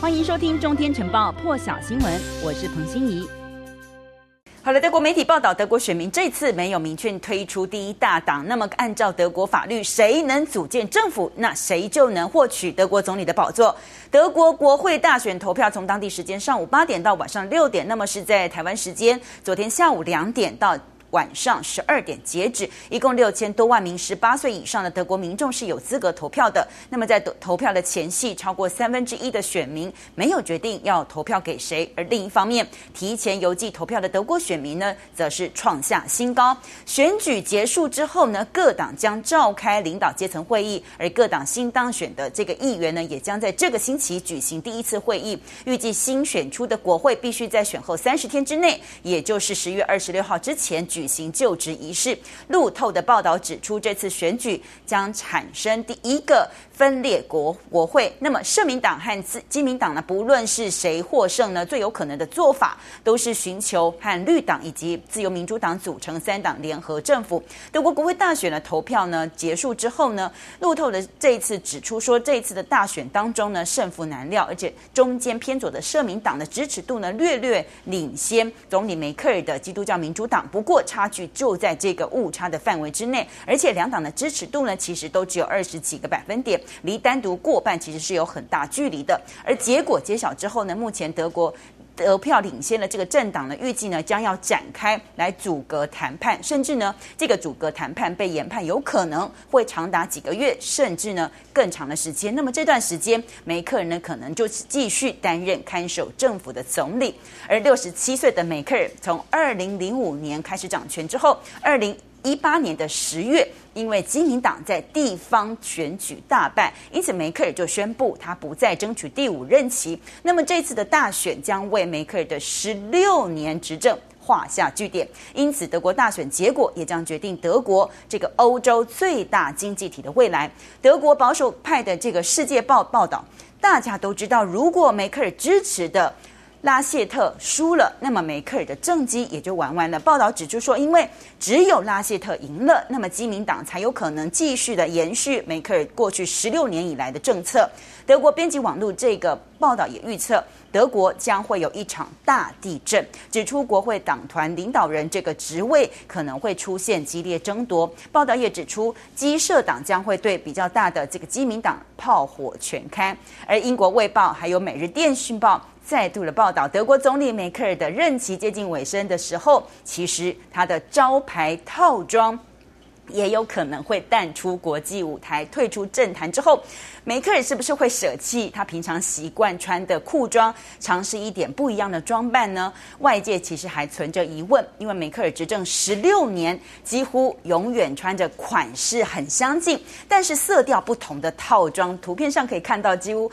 欢迎收听《中天晨报》破晓新闻，我是彭欣怡。好了，德国媒体报道，德国选民这次没有明确推出第一大党。那么，按照德国法律，谁能组建政府，那谁就能获取德国总理的宝座。德国国会大选投票从当地时间上午八点到晚上六点，那么是在台湾时间昨天下午两点到。晚上十二点截止，一共六千多万名十八岁以上的德国民众是有资格投票的。那么在投票的前夕，超过三分之一的选民没有决定要投票给谁。而另一方面，提前邮寄投票的德国选民呢，则是创下新高。选举结束之后呢，各党将召开领导阶层会议，而各党新当选的这个议员呢，也将在这个星期举行第一次会议。预计新选出的国会必须在选后三十天之内，也就是十月二十六号之前举行就职仪式。路透的报道指出，这次选举将产生第一个分裂国国会。那么，社民党和自基民党呢，不论是谁获胜呢，最有可能的做法都是寻求和绿党以及自由民主党组成三党联合政府。德国国会大选的投票呢结束之后呢，路透的这一次指出说，这一次的大选当中呢，胜负难料，而且中间偏左的社民党的支持度呢略略领先总理梅克尔的基督教民主党。不过，差距就在这个误差的范围之内，而且两党的支持度呢，其实都只有二十几个百分点，离单独过半其实是有很大距离的。而结果揭晓之后呢，目前德国。得票领先的这个政党呢，预计呢将要展开来阻隔谈判，甚至呢这个阻隔谈判被研判有可能会长达几个月，甚至呢更长的时间。那么这段时间，梅克尔呢可能就是继续担任看守政府的总理。而六十七岁的梅克尔从二零零五年开始掌权之后，二零一八年的十月，因为基民党在地方选举大败，因此梅克尔就宣布他不再争取第五任期。那么这次的大选将为梅克尔的十六年执政画下句点。因此，德国大选结果也将决定德国这个欧洲最大经济体的未来。德国保守派的这个《世界报》报道，大家都知道，如果梅克尔支持的。拉谢特输了，那么梅克尔的政绩也就玩完了。报道指出说，因为只有拉谢特赢了，那么基民党才有可能继续的延续梅克尔过去十六年以来的政策。德国编辑网络这个报道也预测，德国将会有一场大地震，指出国会党团领导人这个职位可能会出现激烈争夺。报道也指出，基社党将会对比较大的这个基民党炮火全开。而英国卫报还有每日电讯报。再度的报道，德国总理梅克尔的任期接近尾声的时候，其实他的招牌套装也有可能会淡出国际舞台，退出政坛之后，梅克尔是不是会舍弃他平常习惯穿的裤装，尝试一点不一样的装扮呢？外界其实还存着疑问，因为梅克尔执政十六年，几乎永远穿着款式很相近，但是色调不同的套装。图片上可以看到，几乎。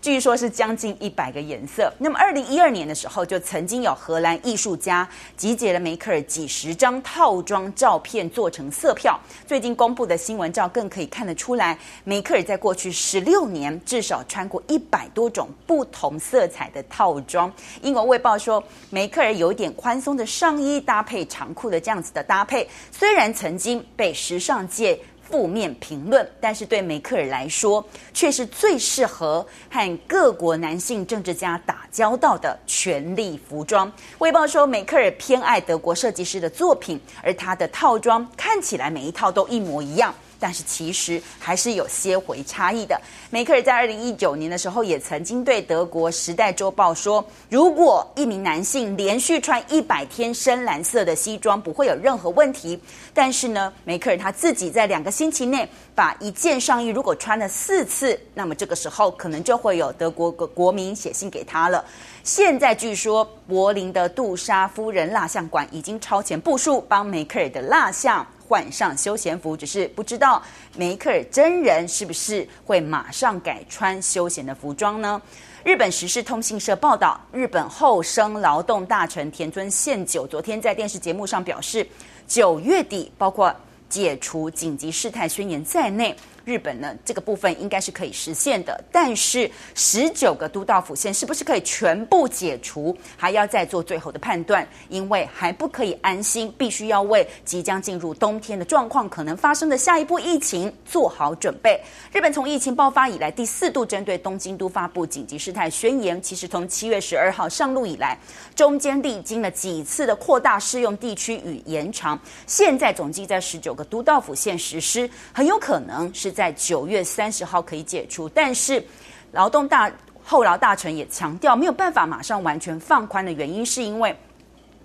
据说是将近一百个颜色。那么，二零一二年的时候，就曾经有荷兰艺术家集结了梅克尔几十张套装照片做成色票。最近公布的新闻照更可以看得出来，梅克尔在过去十六年至少穿过一百多种不同色彩的套装。英国卫报说，梅克尔有点宽松的上衣搭配长裤的这样子的搭配，虽然曾经被时尚界。负面评论，但是对梅克尔来说，却是最适合和各国男性政治家打交道的权力服装。卫报说，梅克尔偏爱德国设计师的作品，而他的套装看起来每一套都一模一样。但是其实还是有些回差异的。梅克尔在二零一九年的时候也曾经对德国《时代周报》说：“如果一名男性连续穿一百天深蓝色的西装，不会有任何问题。”但是呢，梅克尔他自己在两个星期内把一件上衣如果穿了四次，那么这个时候可能就会有德国国国民写信给他了。现在据说柏林的杜莎夫人蜡像馆已经超前部署，帮梅克尔的蜡像。换上休闲服，只是不知道梅克尔真人是不是会马上改穿休闲的服装呢？日本时事通信社报道，日本厚生劳动大臣田村宪久昨天在电视节目上表示，九月底包括解除紧急事态宣言在内。日本呢这个部分应该是可以实现的。但是十九个都道府县是不是可以全部解除，还要再做最后的判断，因为还不可以安心，必须要为即将进入冬天的状况可能发生的下一波疫情做好准备。日本从疫情爆发以来第四度针对东京都发布紧急事态宣言，其实从七月十二号上路以来，中间历经了几次的扩大适用地区与延长，现在总计在十九个都道府县实施，很有可能是在九月三十号可以解除。但是，劳动大后劳大臣也强调，没有办法马上完全放宽的原因，是因为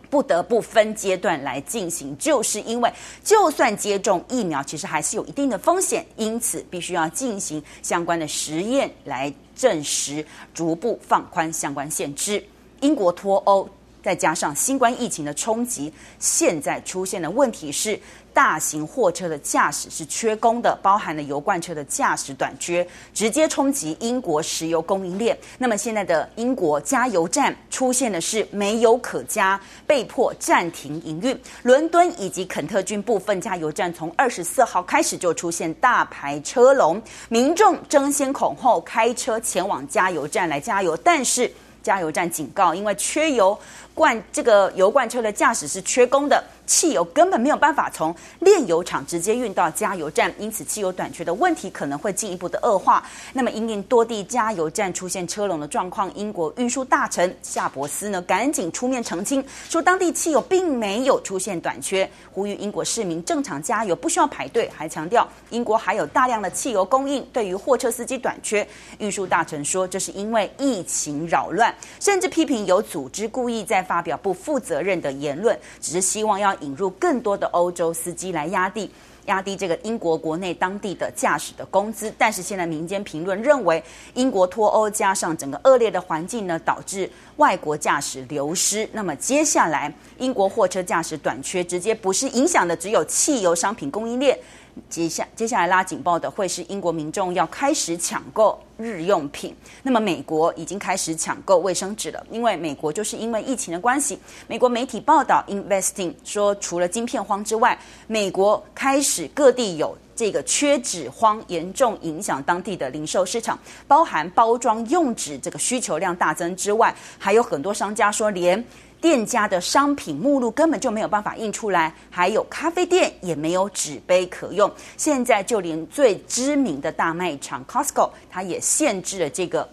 不得不分阶段来进行，就是因为就算接种疫苗，其实还是有一定的风险，因此必须要进行相关的实验来证实，逐步放宽相关限制。英国脱欧，再加上新冠疫情的冲击，现在出现的问题是，大型货车的驾驶是缺工的，包含了油罐车的驾驶短缺，直接冲击英国石油供应链。那么现在的英国加油站出现的是没油可加，被迫暂停营运。伦敦以及肯特郡部分加油站从二十四号开始就出现大排车龙，民众争先恐后开车前往加油站来加油，但是。加油站警告，因为缺油罐，这个油罐车的驾驶是缺工的。汽油根本没有办法从炼油厂直接运到加油站，因此汽油短缺的问题可能会进一步的恶化。那么，因应多地加油站出现车龙的状况，英国运输大臣夏伯斯呢赶紧出面澄清，说当地汽油并没有出现短缺，呼吁英国市民正常加油，不需要排队，还强调英国还有大量的汽油供应。对于货车司机短缺，运输大臣说这是因为疫情扰乱，甚至批评有组织故意在发表不负责任的言论，只是希望要。引入更多的欧洲司机来压低压低这个英国国内当地的驾驶的工资，但是现在民间评论认为，英国脱欧加上整个恶劣的环境呢，导致外国驾驶流失。那么接下来英国货车驾驶短缺，直接不是影响的只有汽油商品供应链。接下接下来拉警报的会是英国民众要开始抢购日用品。那么美国已经开始抢购卫生纸了，因为美国就是因为疫情的关系。美国媒体报道，Investing 说，除了晶片荒之外，美国开始各地有这个缺纸荒，严重影响当地的零售市场，包含包装用纸这个需求量大增之外，还有很多商家说连。店家的商品目录根本就没有办法印出来，还有咖啡店也没有纸杯可用。现在就连最知名的大卖场 Costco，它也限制了这个。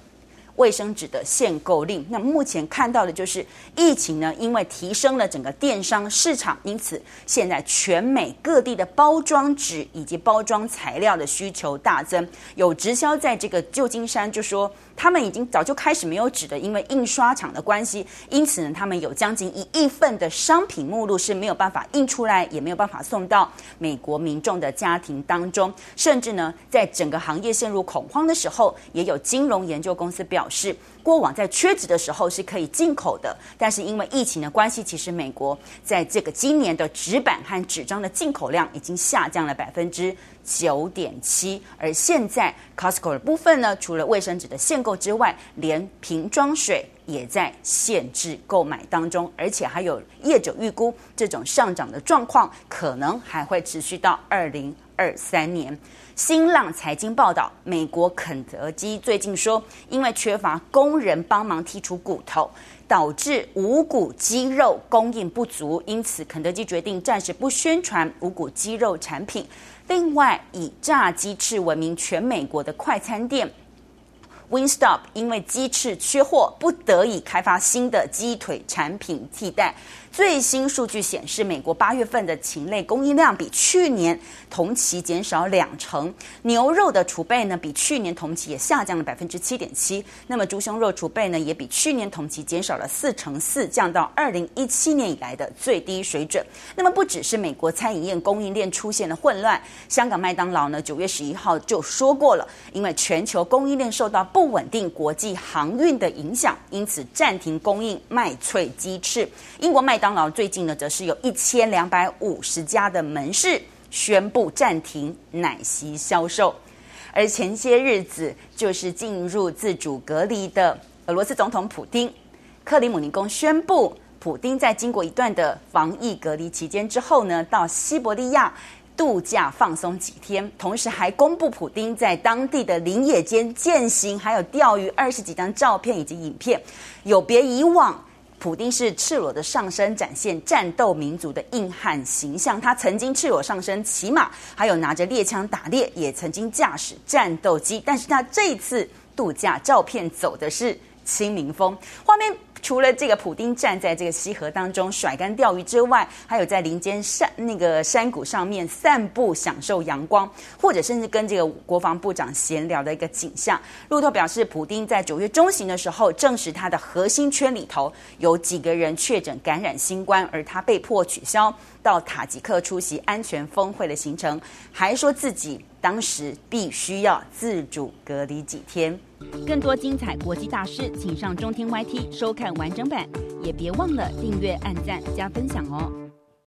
卫生纸的限购令，那目前看到的就是疫情呢，因为提升了整个电商市场，因此现在全美各地的包装纸以及包装材料的需求大增。有直销在这个旧金山就说，他们已经早就开始没有纸的，因为印刷厂的关系，因此呢，他们有将近一亿份的商品目录是没有办法印出来，也没有办法送到美国民众的家庭当中，甚至呢，在整个行业陷入恐慌的时候，也有金融研究公司表示。过往在缺纸的时候是可以进口的，但是因为疫情的关系，其实美国在这个今年的纸板和纸张的进口量已经下降了百分之九点七。而现在 Costco 的部分呢，除了卫生纸的限购之外，连瓶装水也在限制购买当中，而且还有业者预估，这种上涨的状况可能还会持续到二零二三年。新浪财经报道，美国肯德基最近说，因为缺乏工人帮忙剔除骨头，导致无骨鸡肉供应不足，因此肯德基决定暂时不宣传无骨鸡肉产品。另外，以炸鸡翅闻名全美国的快餐店 Winstop 因为鸡翅缺货，不得已开发新的鸡腿产品替代。最新数据显示，美国八月份的禽类供应量比去年同期减少两成，牛肉的储备呢，比去年同期也下降了百分之七点七。那么猪胸肉储备呢，也比去年同期减少了四成四，降到二零一七年以来的最低水准。那么不只是美国餐饮业供应链出现了混乱，香港麦当劳呢，九月十一号就说过了，因为全球供应链受到不稳定国际航运的影响，因此暂停供应麦脆鸡翅。英国麦当劳最近呢，则是有一千两百五十家的门市宣布暂停奶昔销售，而前些日子就是进入自主隔离的俄罗斯总统普丁，克里姆林宫宣布，普丁在经过一段的防疫隔离期间之后呢，到西伯利亚。度假放松几天，同时还公布普丁在当地的林野间健行，还有钓鱼二十几张照片以及影片，有别以往。普丁是赤裸的上身，展现战斗民族的硬汉形象。他曾经赤裸上身骑马，还有拿着猎枪打猎，也曾经驾驶战斗机。但是他这一次度假照片走的是亲民风，画面。除了这个普丁站在这个溪河当中甩竿钓鱼之外，还有在林间山那个山谷上面散步享受阳光，或者甚至跟这个国防部长闲聊的一个景象。路透表示，普丁在九月中旬的时候证实他的核心圈里头有几个人确诊感染新冠，而他被迫取消到塔吉克出席安全峰会的行程，还说自己当时必须要自主隔离几天。更多精彩国际大师，请上中天 YT 收看完整版，也别忘了订阅、按赞、加分享哦。